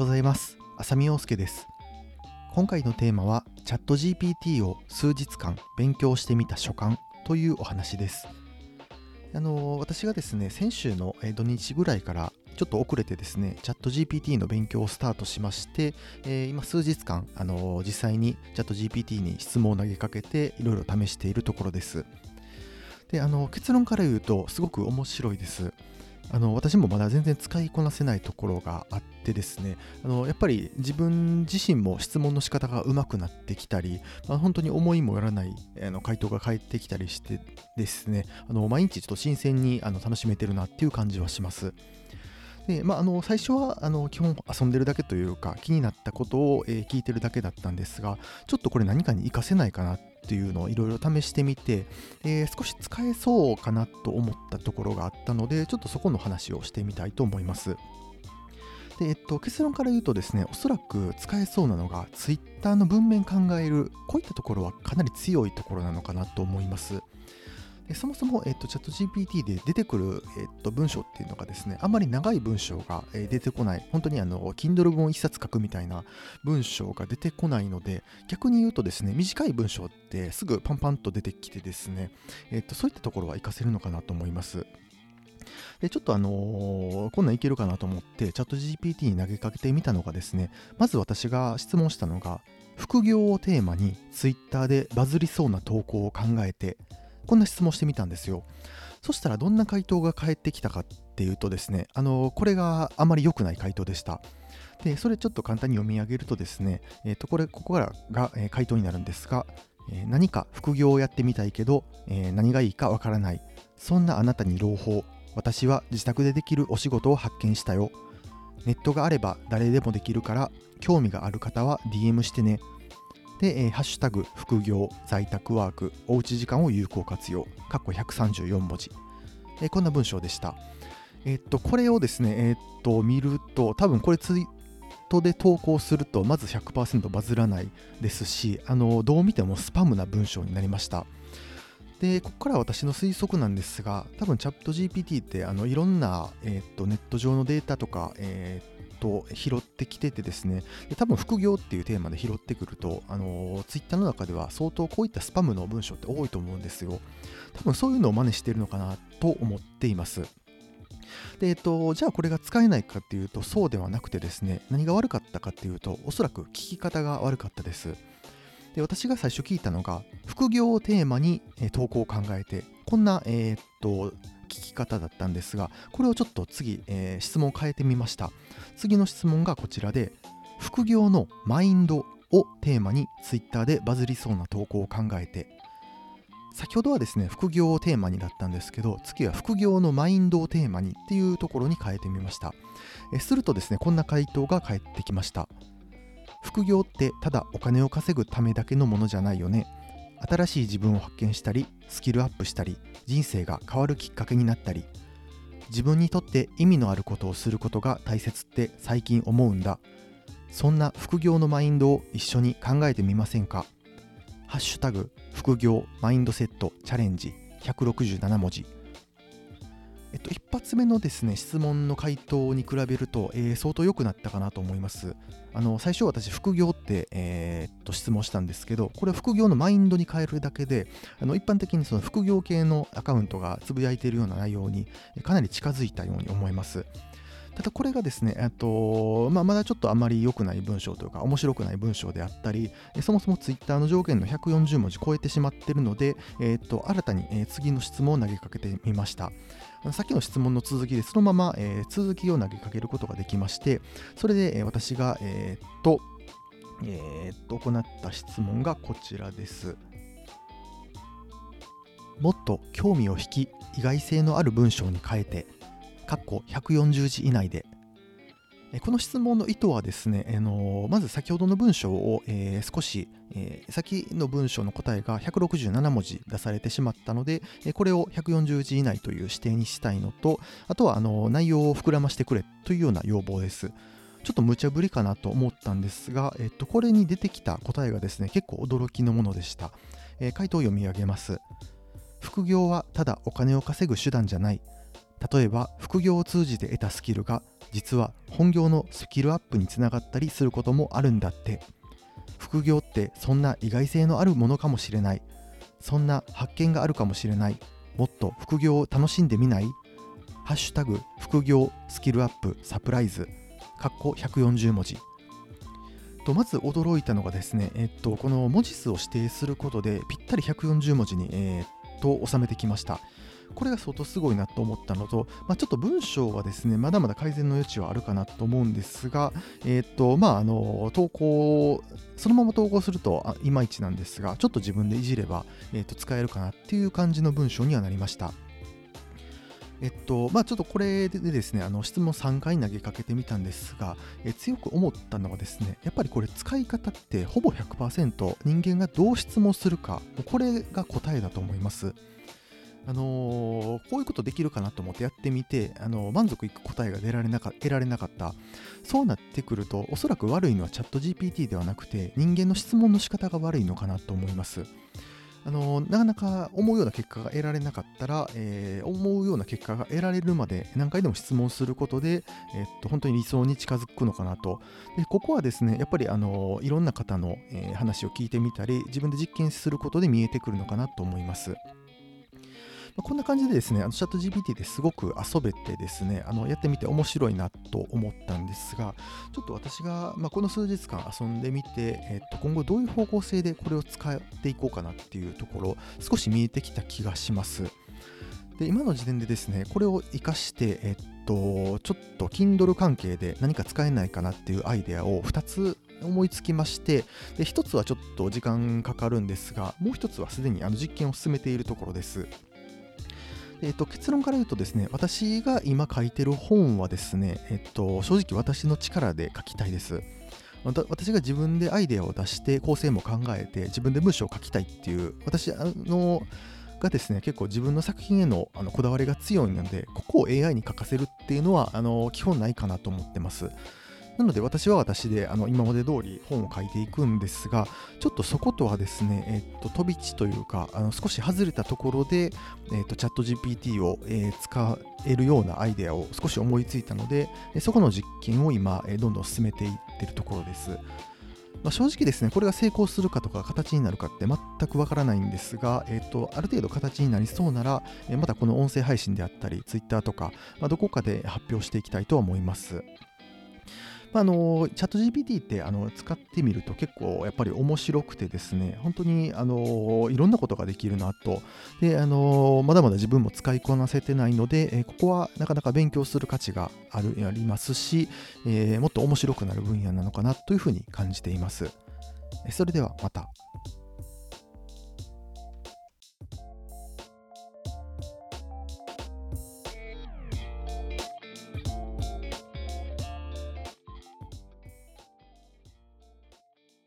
ございます浅見陽介です今回のテーマはチャット GPT を数日間勉強してみた所感というお話ですあの私がですね先週の土日ぐらいからちょっと遅れてですね、チャット GPT の勉強をスタートしまして、えー、今数日間、あの実際にチャット GPT に質問を投げかけていろいろ試しているところです。で、あの結論から言うと、すごく面白いです。あの私もまだ全然使いこなせないところがあってですねあのやっぱり自分自身も質問の仕方がうまくなってきたり、まあ、本当に思いもよらないあの回答が返ってきたりしてですねあの毎日ちょっと新鮮にあの楽しめてるなっていう感じはします。でまあ、あの最初はあの基本遊んでるだけというか気になったことを、えー、聞いてるだけだったんですがちょっとこれ何かに活かせないかなっていうのをいろいろ試してみて、えー、少し使えそうかなと思ったところがあったのでちょっとそこの話をしてみたいと思います。でえっと、結論から言うとですね、おそらく使えそうなのが Twitter の文面考える、こういったところはかなり強いところなのかなと思います。でそもそも、えっと、チャット GPT で出てくる、えっと、文章っていうのがですね、あんまり長い文章が、え出てこない、本当にあの、Kindle 本一冊書くみたいな文章が出てこないので、逆に言うとですね、短い文章ってすぐパンパンと出てきてですね、えっと、そういったところは活かせるのかなと思います。で、ちょっとあのー、こんなんいけるかなと思って、チャット GPT に投げかけてみたのがですね、まず私が質問したのが、副業をテーマに Twitter でバズりそうな投稿を考えて、こんな質問してみたんですよ。そしたらどんな回答が返ってきたかっていうとですね、あのこれがあまり良くない回答でした。で、それちょっと簡単に読み上げるとですね、え、ー、と、これ、ここからが、え、回答になるんですが、え、何か副業をやってみたいけど、え何がいいかわからない。そんなあなたに朗報。私は自宅でできるお仕事を発見したよ。ネットがあれば誰でもできるから、興味がある方は DM してね。で、えー、ハッシュタグ、副業、在宅ワーク、おうち時間を有効活用、かっこ134文字。えー、こんな文章でした。え、っと、これをですね、え、っと、見ると、多分これツイートで投稿すると、まず100%バズらないですし、あの、どう見てもスパムな文章になりました。で、ここから私の推測なんですが、多分チャット GPT ってあのいろんな、えー、とネット上のデータとか、えと拾ってきててですね、で多分副業っていうテーマで拾ってくると、あのー、ツイッターの中では相当こういったスパムの文章って多いと思うんですよ。多分そういうのを真似してるのかなと思っています。で、えっと、じゃあこれが使えないかっていうと、そうではなくてですね、何が悪かったかっていうと、おそらく聞き方が悪かったです。で、私が最初聞いたのが、副業をテーマに投稿を考えて、こんな、えー、っと、き方だったんですが、これをちょっと次、えー、質問を変えてみました。次の質問がこちらで、副業のマインドをテーマに Twitter でバズりそうな投稿を考えて、先ほどはですね、副業をテーマにだったんですけど、次は副業のマインドをテーマにっていうところに変えてみました。えするとですね、こんな回答が返ってきました。副業ってただお金を稼ぐためだけのものじゃないよね。新しい自分を発見したりスキルアップしたり人生が変わるきっかけになったり自分にとって意味のあることをすることが大切って最近思うんだ。そんな副業のマインドを一緒に考えてみませんか？ハッシュタグ副業マインドセットチャレンジ。167文字。えっと、一発目のですね、質問の回答に比べると、えー、相当良くなったかなと思います。あの、最初私、副業って、えー、っと、質問したんですけど、これは副業のマインドに変えるだけで、あの、一般的にその副業系のアカウントがつぶやいているような内容にかなり近づいたように思います。ただこれがですね、えっとまあ、まだちょっとあまり良くない文章というか面白くない文章であったり、そもそも Twitter の上限の140文字超えてしまっているので、えっと新たに次の質問を投げかけてみました。さっきの質問の続きでそのまま、え、続きを投げかけることができまして、それで、え、私が、え、っと、え、っと、行った質問がこちらです。もっと興味を引き、意外性のある文章に変えて、括弧140字以内でこの質問の意図はですね、あのまず先ほどの文章を、えー、少し、えー、先の文章の答えが167文字出されてしまったので、これを140字以内という指定にしたいのと、あとはあの内容を膨らましてくれというような要望です。ちょっと無茶ぶりかなと思ったんですが、えっと、これに出てきた答えがですね、結構驚きのものでした。えー、回答を読み上げます。副業はただお金を稼ぐ手段じゃない。例えば副業を通じて得たスキルが実は本業のスキルアップにつながったりすることもあるんだって。副業ってそんな意外性のあるものかもしれない。そんな発見があるかもしれない。もっと副業を楽しんでみない？ハッシュタグ副業スキルアップサプライズ。かっこ140文字とまず驚いたのがですね、えっと、この文字数を指定することでぴったり140文字に、えー、と収めてきました。これが相当すごいなと思ったのと、まあ、ちょっと文章はですね、まだまだ改善の余地はあるかなと思うんですが、えっ、と、まあ、あの、投稿、そのまま投稿するといまいちなんですが、ちょっと自分でいじれば、えっ、と、使えるかなっていう感じの文章にはなりました。えっと、まあちょっとこれでですね、あの質問3回投げかけてみたんですが、え強く思ったのはですね、やっぱりこれ使い方ってほぼ100%人間がどう質問するか、これが答えだと思います。あのー、こういうことできるかなと思ってやってみて、あのー、満足いく答えが出られなか得られなかった。そうなってくると、おそらく悪いのはチャット GPT ではなくて、人間の質問の仕方が悪いのかなと思います。あのなかなか思うような結果が得られなかったら、えー、思うような結果が得られるまで何回でも質問することで、え、っと本当に理想に近づくのかなと。でここはですね、やっぱりあのいろんな方の、えー、話を聞いてみたり、自分で実験することで見えてくるのかなと思います。まあ、こんな感じでですね、あのチャット GPT ですごく遊べてですね、あのやってみて面白いなと思ったんですが、ちょっと私が、まあ、この数日間遊んでみて、えっと、今後どういう方向性でこれを使っていこうかなっていうところ、少し見えてきた気がします。で今の時点でですね、これを活かして、えっと、ちょっと Kindle 関係で何か使えないかなっていうアイデアを2つ思いつきましてで1つはちょっと時間かかるんですがもう1つはすでにあの実験を進めているところですえっと、結論から言うとですね、私が今書いてる本はですね、えっと、正直私の力で書きたいです。私が自分でアイデアを出して構成も考えて自分で文章を書きたいっていう私のがですね結構自分の作品へのあのこだわりが強いのでここを AI に書かせるっていうのはあの基本ないかなと思ってます。なので私は私であの今まで通り本を書いていくんですが、ちょっとそことはですね、えっと、飛び地というか、あの少し外れたところで、えっと、チャット GPT を、えー、使えるようなアイデアを少し思いついたので、そこの実験を今、えどんどん進めていってるところです。まあ、正直ですね、これが成功するかとか形になるかって全くわからないんですが、えーと、ある程度形になりそうなら、えまたこの音声配信であったり、Twitter とか、まあ、どこかで発表していきたいと思います。まあ、のチャット GPT ってあの使ってみると結構やっぱり面白くてですね、本当にあのいろんなことができるなと。で、あのまだまだ自分も使いこなせてないので、ここはなかなか勉強する価値があるありますし、えー、もっと面白くなる分野なのかなというふうに感じています。それではまた。